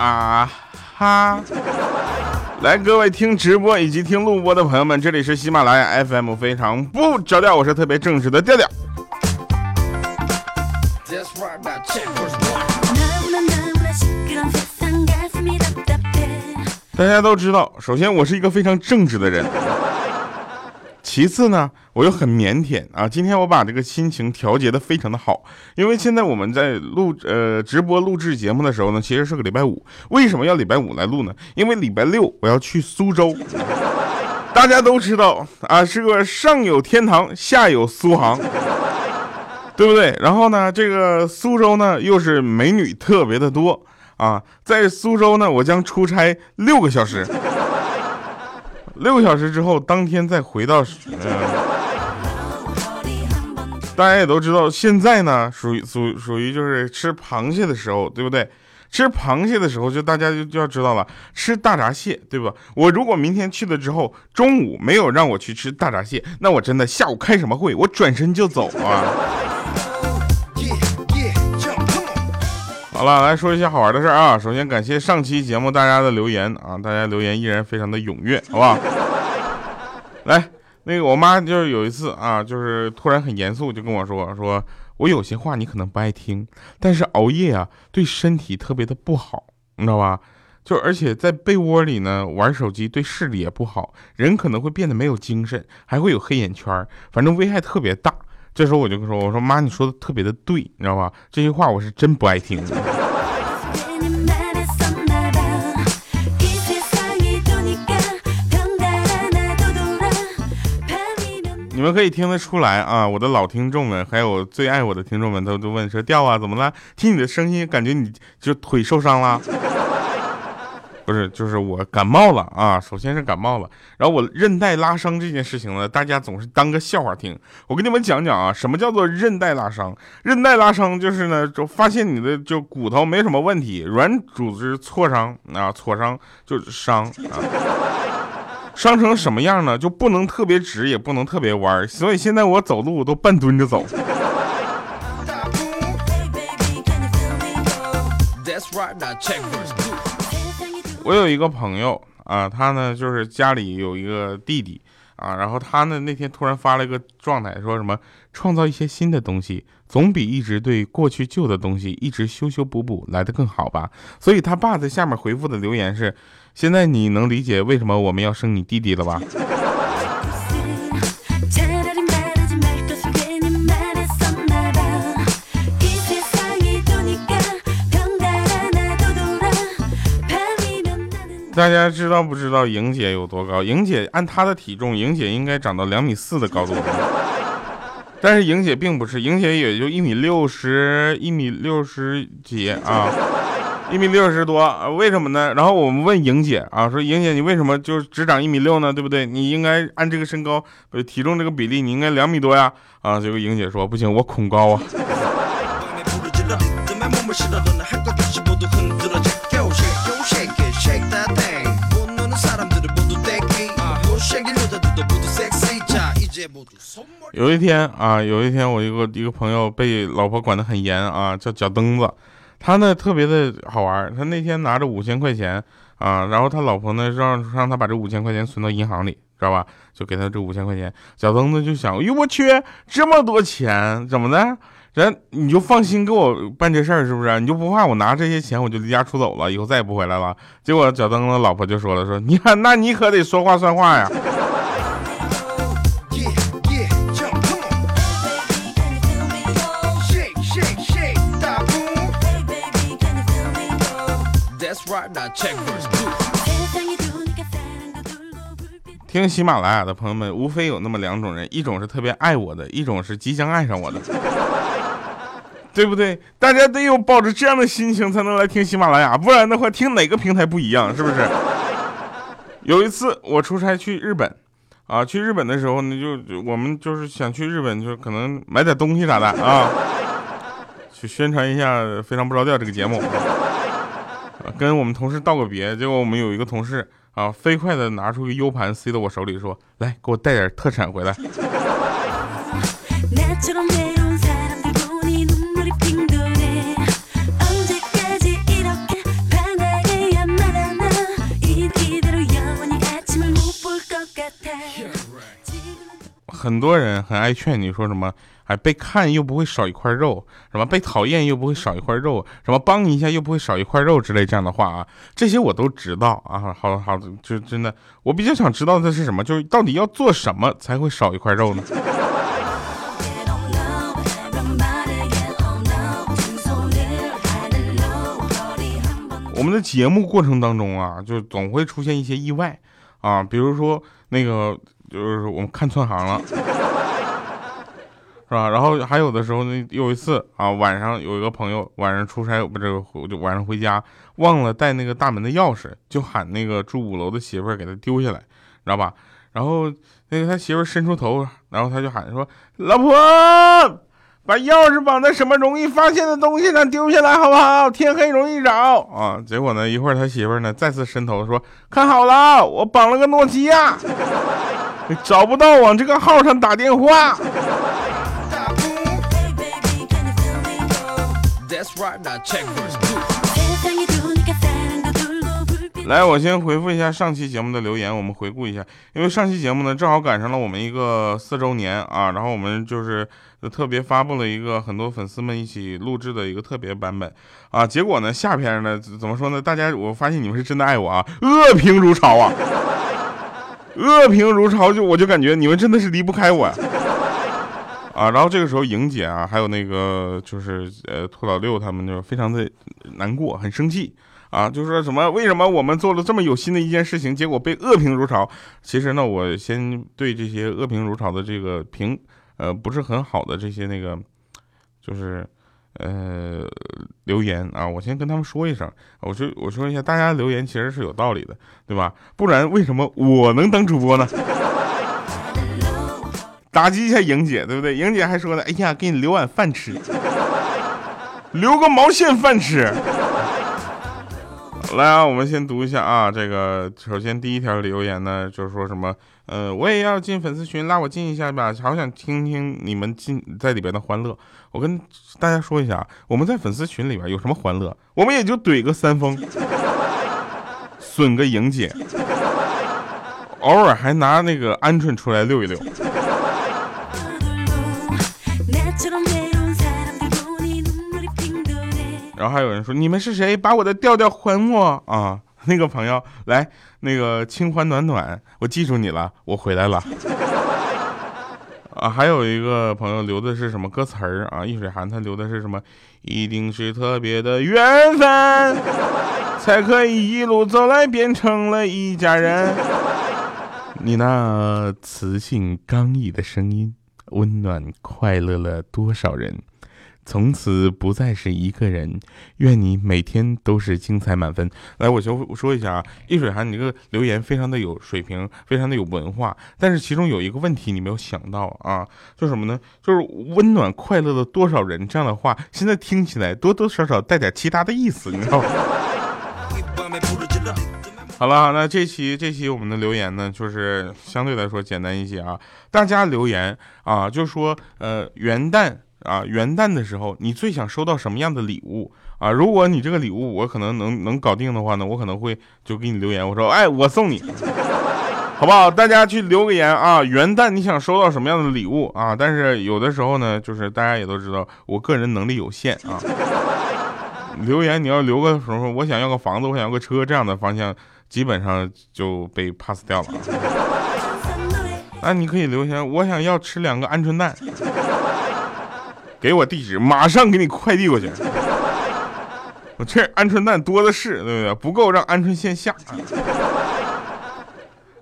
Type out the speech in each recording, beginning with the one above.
啊哈！来，各位听直播以及听录播的朋友们，这里是喜马拉雅 FM，非常不着调，我是特别正直的调调。大家都知道，首先我是一个非常正直的人。其次呢，我又很腼腆啊。今天我把这个心情调节的非常的好，因为现在我们在录呃直播录制节目的时候呢，其实是个礼拜五。为什么要礼拜五来录呢？因为礼拜六我要去苏州。大家都知道啊，是个上有天堂，下有苏杭，对不对？然后呢，这个苏州呢又是美女特别的多啊。在苏州呢，我将出差六个小时。六个小时之后，当天再回到，大家也都知道，现在呢属于属属于就是吃螃蟹的时候，对不对？吃螃蟹的时候，就大家就就要知道了，吃大闸蟹，对吧？我如果明天去了之后，中午没有让我去吃大闸蟹，那我真的下午开什么会，我转身就走啊。好了，来说一些好玩的事儿啊。首先感谢上期节目大家的留言啊，大家留言依然非常的踊跃，好不好？来，那个我妈就是有一次啊，就是突然很严肃就跟我说，说我有些话你可能不爱听，但是熬夜啊对身体特别的不好，你知道吧？就而且在被窝里呢玩手机对视力也不好，人可能会变得没有精神，还会有黑眼圈，反正危害特别大。这时候我就说：“我说妈，你说的特别的对，你知道吧？这些话我是真不爱听。”你们可以听得出来啊，我的老听众们，还有最爱我的听众们，都都问说：“调啊，怎么了？听你的声音，感觉你就腿受伤了。”不是，就是我感冒了啊！首先是感冒了，然后我韧带拉伤这件事情呢，大家总是当个笑话听。我跟你们讲讲啊，什么叫做韧带拉伤？韧带拉伤就是呢，就发现你的就骨头没什么问题，软组织挫伤啊，挫伤就是伤啊，伤成什么样呢？就不能特别直，也不能特别弯，所以现在我走路都半蹲着走。我有一个朋友啊，他呢就是家里有一个弟弟啊，然后他呢那天突然发了一个状态，说什么创造一些新的东西，总比一直对过去旧的东西一直修修补补来的更好吧。所以他爸在下面回复的留言是：现在你能理解为什么我们要生你弟弟了吧？大家知道不知道莹姐有多高？莹姐按她的体重，莹姐应该长到两米四的高度。但是莹姐并不是，莹姐也就一米六十，一米六十几啊，一米六十多。为什么呢？然后我们问莹姐啊，说莹姐你为什么就只长一米六呢？对不对？你应该按这个身高、体重这个比例，你应该两米多呀。啊，结果莹姐说不行，我恐高啊。有一天啊，有一天我一个一个朋友被老婆管得很严啊，叫脚蹬子，他呢特别的好玩，他那天拿着五千块钱啊，然后他老婆呢让让他把这五千块钱存到银行里，知道吧？就给他这五千块钱，脚蹬子就想，哎呦我去，这么多钱，怎么的？人你就放心给我办这事儿是不是？你就不怕我拿这些钱我就离家出走了，以后再也不回来了？结果脚蹬子老婆就说了，说你看，那你可得说话算话呀。听喜马拉雅的朋友们，无非有那么两种人，一种是特别爱我的，一种是即将爱上我的，对不对？大家得有抱着这样的心情才能来听喜马拉雅，不然的话，听哪个平台不一样，是不是？有一次我出差去日本，啊，去日本的时候呢，就我们就是想去日本，就可能买点东西啥的啊，去宣传一下《非常不着调》这个节目。跟我们同事道个别，结果我们有一个同事啊，飞快的拿出个 U 盘塞到我手里，说：“来，给我带点特产回来。”很多人很爱劝你说什么，哎，被看又不会少一块肉，什么被讨厌又不会少一块肉，什么帮你一下又不会少一块肉之类这样的话啊，这些我都知道啊。好好，就真的，我比较想知道的是什么，就是到底要做什么才会少一块肉呢？我们的节目过程当中啊，就总会出现一些意外啊，比如说那个就是我们看错行了，是吧？然后还有的时候呢，有一次啊，晚上有一个朋友晚上出差，不是就晚上回家忘了带那个大门的钥匙，就喊那个住五楼的媳妇儿给他丢下来，知道吧？然后那个他媳妇儿伸出头，然后他就喊说：“老婆。”把钥匙绑在什么容易发现的东西上丢下来，好不好？天黑容易找啊！结果呢，一会儿他媳妇呢再次伸头说：“看好了，我绑了个诺基亚，找不到往这个号上打电话。”来，我先回复一下上期节目的留言，我们回顾一下，因为上期节目呢正好赶上了我们一个四周年啊，然后我们就是特别发布了一个很多粉丝们一起录制的一个特别版本啊，结果呢下篇呢怎么说呢？大家我发现你们是真的爱我啊，恶评如潮啊，恶评如潮，就我就感觉你们真的是离不开我啊，然后这个时候莹姐啊，还有那个就是呃兔老六他们就非常的难过，很生气。啊，就说什么？为什么我们做了这么有心的一件事情，结果被恶评如潮？其实呢，我先对这些恶评如潮的这个评，呃，不是很好的这些那个，就是呃留言啊，我先跟他们说一声，我说我说一下，大家留言其实是有道理的，对吧？不然为什么我能当主播呢？打击一下莹姐，对不对？莹姐还说呢，哎呀，给你留碗饭吃，留个毛线饭吃。来啊，我们先读一下啊。这个首先第一条留言呢，就是说什么，呃，我也要进粉丝群，拉我进一下吧，好想听听你们进在里边的欢乐。我跟大家说一下，我们在粉丝群里边有什么欢乐？我们也就怼个三丰，损个莹姐，偶尔还拿那个鹌鹑出来溜一溜。然后还有人说：“你们是谁？把我的调调还我啊！”那个朋友来，那个清欢暖暖，我记住你了，我回来了。啊，还有一个朋友留的是什么歌词儿啊？易水寒他留的是什么？一定是特别的缘分，才可以一路走来变成了一家人。你那磁性刚毅的声音，温暖快乐了多少人？从此不再是一个人，愿你每天都是精彩满分。来，我就说一下啊，易水寒，你这个留言非常的有水平，非常的有文化，但是其中有一个问题你没有想到啊，就什么呢？就是温暖快乐的多少人这样的话，现在听起来多多少少带点其他的意思，你知道吗？好了，那这期这期我们的留言呢，就是相对来说简单一些啊，大家留言啊，就说呃元旦。啊，元旦的时候，你最想收到什么样的礼物啊？如果你这个礼物我可能能能搞定的话呢，我可能会就给你留言，我说，哎，我送你，好不好？大家去留个言啊！元旦你想收到什么样的礼物啊？但是有的时候呢，就是大家也都知道，我个人能力有限啊。留言你要留个什么？我想要个房子，我想要个车，这样的方向基本上就被 pass 掉了。那你可以留言，我想要吃两个鹌鹑蛋。给我地址，马上给你快递过去。我这鹌鹑蛋多的是，对不对？不够让鹌鹑先下。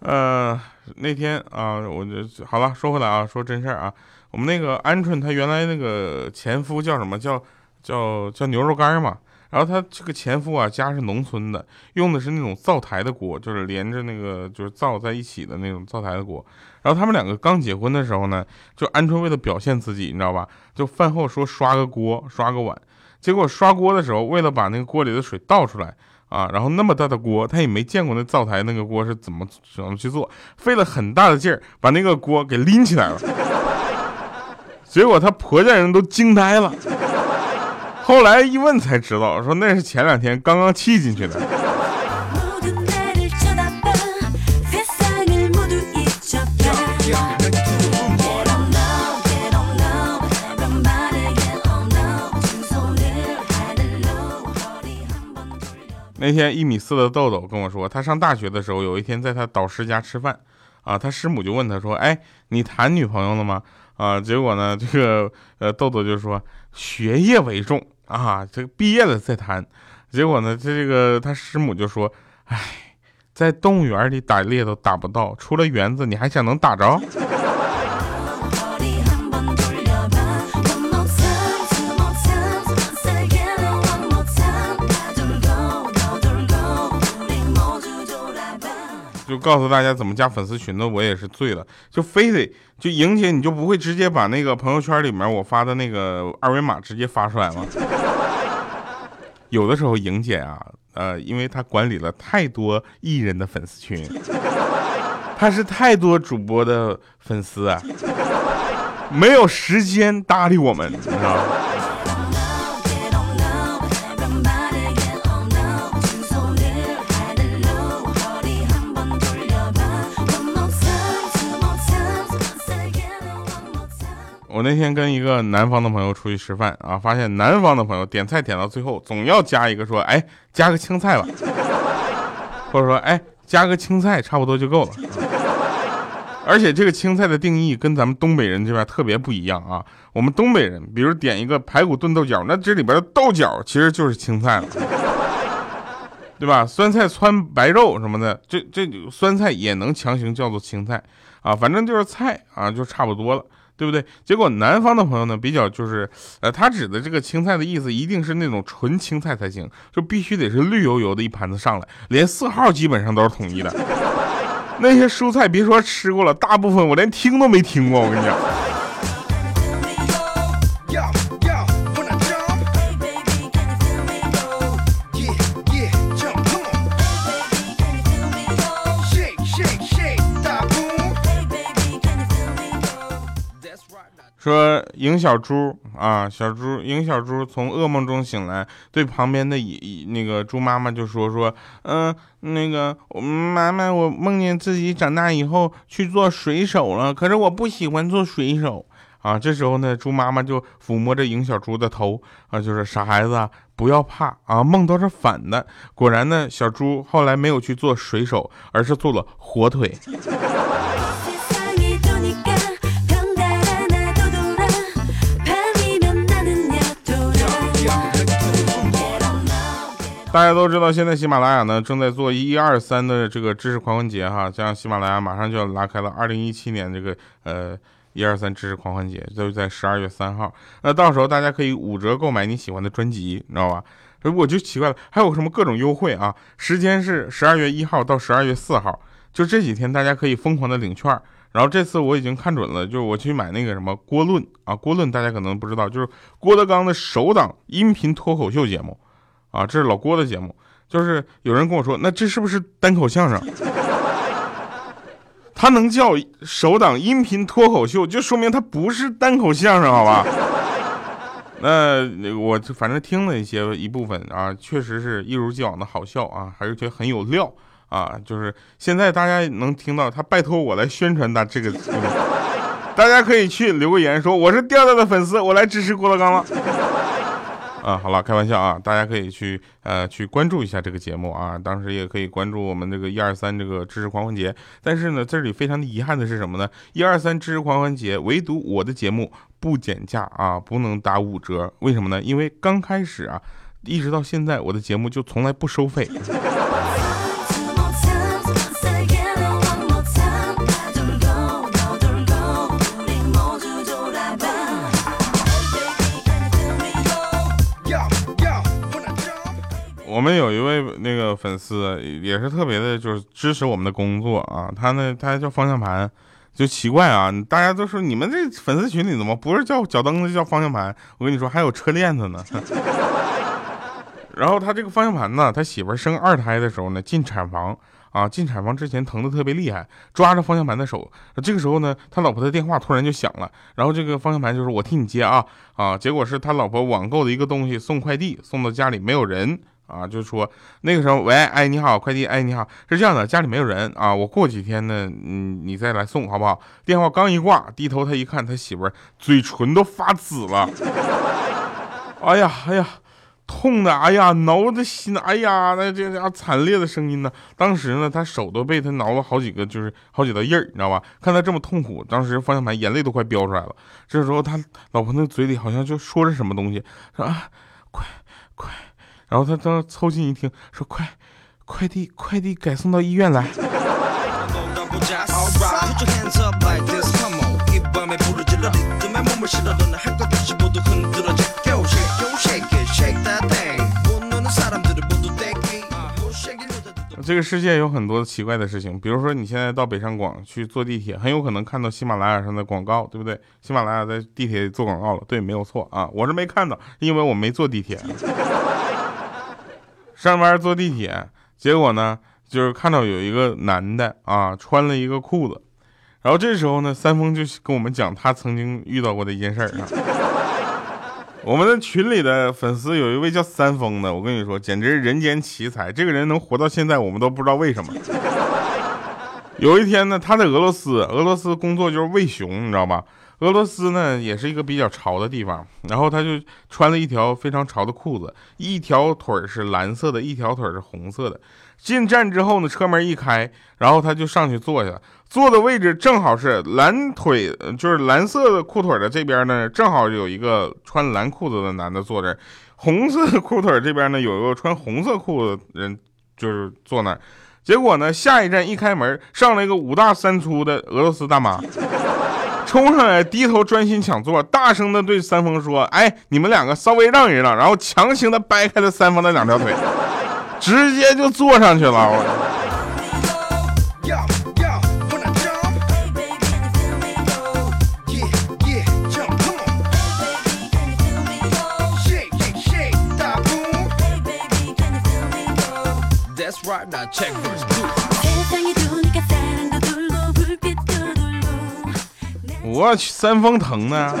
呃，那天啊，我就好了。说回来啊，说真事儿啊，我们那个鹌鹑，它原来那个前夫叫什么叫叫叫牛肉干嘛？然后他这个前夫啊，家是农村的，用的是那种灶台的锅，就是连着那个就是灶在一起的那种灶台的锅。然后他们两个刚结婚的时候呢，就鹌鹑为了表现自己，你知道吧？就饭后说刷个锅，刷个碗。结果刷锅的时候，为了把那个锅里的水倒出来啊，然后那么大的锅，他也没见过那灶台那个锅是怎么怎么去做，费了很大的劲儿把那个锅给拎起来了。结果他婆家人都惊呆了。后来一问才知道，说那是前两天刚刚砌进去的。那天一米四的豆豆跟我说，他上大学的时候，有一天在他导师家吃饭，啊，他师母就问他说：“哎，你谈女朋友了吗？”啊，结果呢，这个呃，豆豆就说：“学业为重。”啊，这个毕业了再谈。”结果呢，这个他师母就说：“哎，在动物园里打猎都打不到，出了园子你还想能打着？”就告诉大家怎么加粉丝群的，我也是醉了，就非得就莹姐，你就不会直接把那个朋友圈里面我发的那个二维码直接发出来吗？有的时候莹姐啊，呃，因为她管理了太多艺人的粉丝群，她是太多主播的粉丝啊，没有时间搭理我们，你知道吗？那天跟一个南方的朋友出去吃饭啊，发现南方的朋友点菜点到最后总要加一个说，哎，加个青菜吧，或者说，哎，加个青菜差不多就够了。而且这个青菜的定义跟咱们东北人这边特别不一样啊。我们东北人，比如点一个排骨炖豆角，那这里边的豆角其实就是青菜了，对吧？酸菜汆白肉什么的，这这酸菜也能强行叫做青菜啊，反正就是菜啊，就差不多了。对不对？结果南方的朋友呢，比较就是，呃，他指的这个青菜的意思，一定是那种纯青菜才行，就必须得是绿油油的一盘子上来，连色号基本上都是统一的。那些蔬菜别说吃过了，大部分我连听都没听过，我跟你讲。说赢小猪啊，小猪赢小猪从噩梦中醒来，对旁边的一那个猪妈妈就说说，嗯，那个妈妈，我梦见自己长大以后去做水手了，可是我不喜欢做水手啊。这时候呢，猪妈妈就抚摸着赢小猪的头啊，就是傻孩子，不要怕啊，梦都是反的。果然呢，小猪后来没有去做水手，而是做了火腿。大家都知道，现在喜马拉雅呢正在做一二三的这个知识狂欢节哈，像喜马拉雅马上就要拉开了二零一七年这个呃一二三知识狂欢节，就是在十二月三号。那到时候大家可以五折购买你喜欢的专辑，你知道吧？我就奇怪了，还有什么各种优惠啊？时间是十二月一号到十二月四号，就这几天大家可以疯狂的领券。然后这次我已经看准了，就是我去买那个什么郭论啊，郭论大家可能不知道，就是郭德纲的首档音频脱口秀节目。啊，这是老郭的节目，就是有人跟我说，那这是不是单口相声？他能叫首档音频脱口秀，就说明他不是单口相声，好吧？那我反正听了一些一部分啊，确实是一如既往的好笑啊，还是觉得很有料啊。就是现在大家能听到他拜托我来宣传他这个，大家可以去留个言说我是调调的粉丝，我来支持郭德纲了。啊，好了，开玩笑啊，大家可以去呃去关注一下这个节目啊，当时也可以关注我们这个一二三这个知识狂欢节。但是呢，这里非常的遗憾的是什么呢？一二三知识狂欢节，唯独我的节目不减价啊，不能打五折。为什么呢？因为刚开始啊，一直到现在，我的节目就从来不收费。我们有一位那个粉丝也是特别的，就是支持我们的工作啊。他呢，他叫方向盘，就奇怪啊。大家都说你们这粉丝群里怎么不是叫脚蹬子叫方向盘？我跟你说，还有车链子呢。然后他这个方向盘呢，他媳妇生二胎的时候呢，进产房啊，进产房之前疼的特别厉害，抓着方向盘的手。这个时候呢，他老婆的电话突然就响了，然后这个方向盘就说：“我替你接啊啊。”结果是他老婆网购的一个东西送快递，送到家里没有人。啊，就说那个时候，喂，哎，你好，快递，哎，你好，是这样的，家里没有人啊，我过几天呢，嗯，你再来送好不好？电话刚一挂，低头他一看，他媳妇嘴唇都发紫了，哎呀，哎呀，痛的，哎呀，挠的心，哎呀，那这家惨烈的声音呢。当时呢，他手都被他挠了好几个，就是好几道印儿，你知道吧？看他这么痛苦，当时方向盘眼泪都快飙出来了。这时候他老婆那嘴里好像就说着什么东西，说啊，快快，然后他当凑近一听，说快，快递快递改送到医院来。这个世界有很多奇怪的事情，比如说你现在到北上广去坐地铁，很有可能看到喜马拉雅上的广告，对不对？喜马拉雅在地铁做广告了，对，没有错啊，我是没看到，因为我没坐地铁。上班坐地铁，结果呢，就是看到有一个男的啊，穿了一个裤子，然后这时候呢，三丰就跟我们讲他曾经遇到过的一件事儿啊。我们的群里的粉丝有一位叫三丰的，我跟你说，简直是人间奇才。这个人能活到现在，我们都不知道为什么。有一天呢，他在俄罗斯，俄罗斯工作就是喂熊，你知道吧？俄罗斯呢也是一个比较潮的地方，然后他就穿了一条非常潮的裤子，一条腿是蓝色的，一条腿是红色的。进站之后呢，车门一开，然后他就上去坐下，坐的位置正好是蓝腿，就是蓝色的裤腿的这边呢，正好有一个穿蓝裤子的男的坐这儿，红色裤腿这边呢有一个穿红色裤子的人就是坐那儿。结果呢，下一站一开门，上来一个五大三粗的俄罗斯大妈，冲上来低头专心抢座，大声的对三丰说：“哎，你们两个稍微让一让。”然后强行的掰开了三丰的两条腿。直接就坐上去了，我。我我去，三丰疼呢，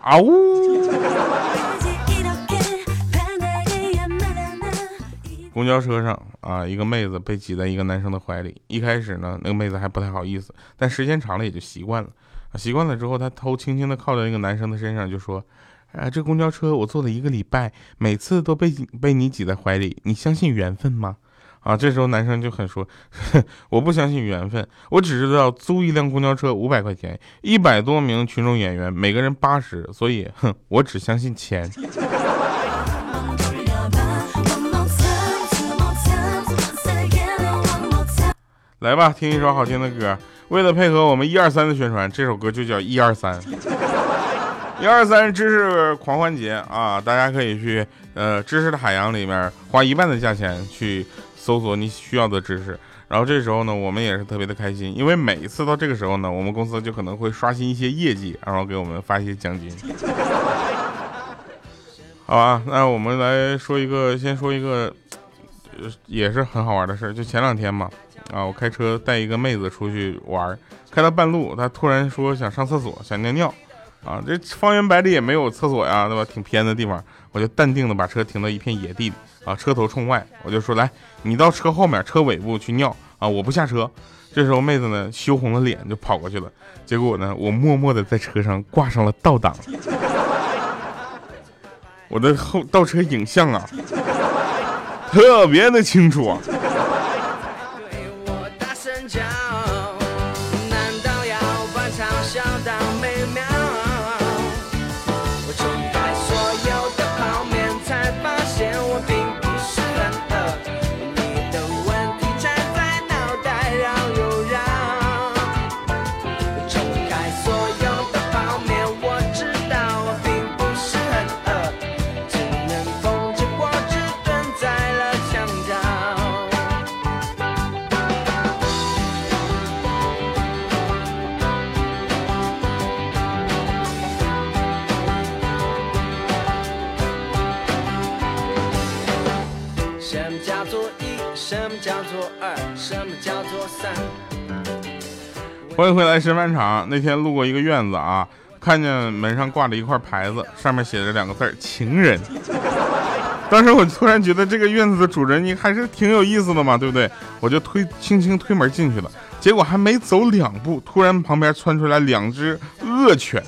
啊呜！公交车上啊，一个妹子被挤在一个男生的怀里。一开始呢，那个妹子还不太好意思，但时间长了也就习惯了。习惯了之后，她头轻轻的靠在那个男生的身上，就说：“啊，这公交车我坐了一个礼拜，每次都被被你挤在怀里，你相信缘分吗？”啊，这时候男生就很说：“ 我不相信缘分，我只知道租一辆公交车五百块钱，一百多名群众演员，每个人八十，所以，哼，我只相信钱。”来吧，听一首好听的歌。为了配合我们一二三的宣传，这首歌就叫一二三。一二三知识狂欢节啊！大家可以去呃知识的海洋里面花一半的价钱去搜索你需要的知识。然后这时候呢，我们也是特别的开心，因为每一次到这个时候呢，我们公司就可能会刷新一些业绩，然后给我们发一些奖金。好吧，那我们来说一个，先说一个，也是很好玩的事儿，就前两天嘛。啊，我开车带一个妹子出去玩，开到半路，她突然说想上厕所，想尿尿。啊，这方圆百里也没有厕所呀，对吧？挺偏的地方，我就淡定的把车停到一片野地里。啊，车头冲外，我就说来，你到车后面车尾部去尿。啊，我不下车。这时候妹子呢羞红了脸就跑过去了。结果呢，我默默的在车上挂上了倒档。我的后倒车影像啊，特别的清楚啊。什么叫做一？什么叫做二？什么叫做三欢迎回来，吃饭场。那天路过一个院子啊，看见门上挂着一块牌子，上面写着两个字儿情人”。当时我突然觉得这个院子的主人你还是挺有意思的嘛，对不对？我就推轻轻推门进去了，结果还没走两步，突然旁边窜出来两只恶犬。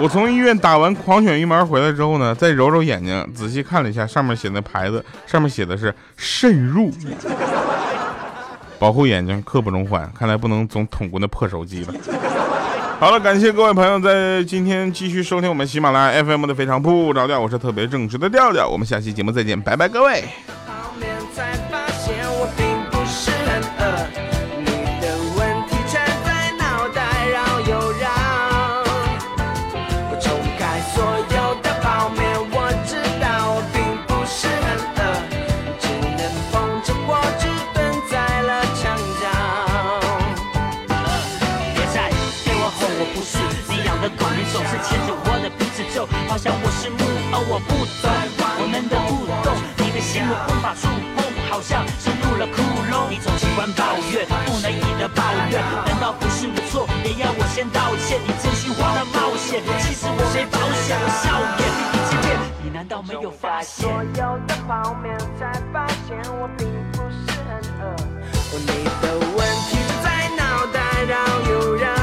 我从医院打完狂犬疫苗回来之后呢，再揉揉眼睛，仔细看了一下上面写的牌子，上面写的是慎入，保护眼睛，刻不容缓。看来不能总捅过那破手机了。好了，感谢各位朋友在今天继续收听我们喜马拉雅 FM 的非常不着调，我是特别正直的调调。我们下期节目再见，拜拜，各位。好像深入了窟窿。你总喜欢抱怨，不能以的抱怨，难道不是我错？也要我先道歉？你真心花了冒险，其实我没保险。我笑脸已经变，你难道没有发现？所有的泡面才发现我并不是很饿。你的问题在脑袋绕又绕。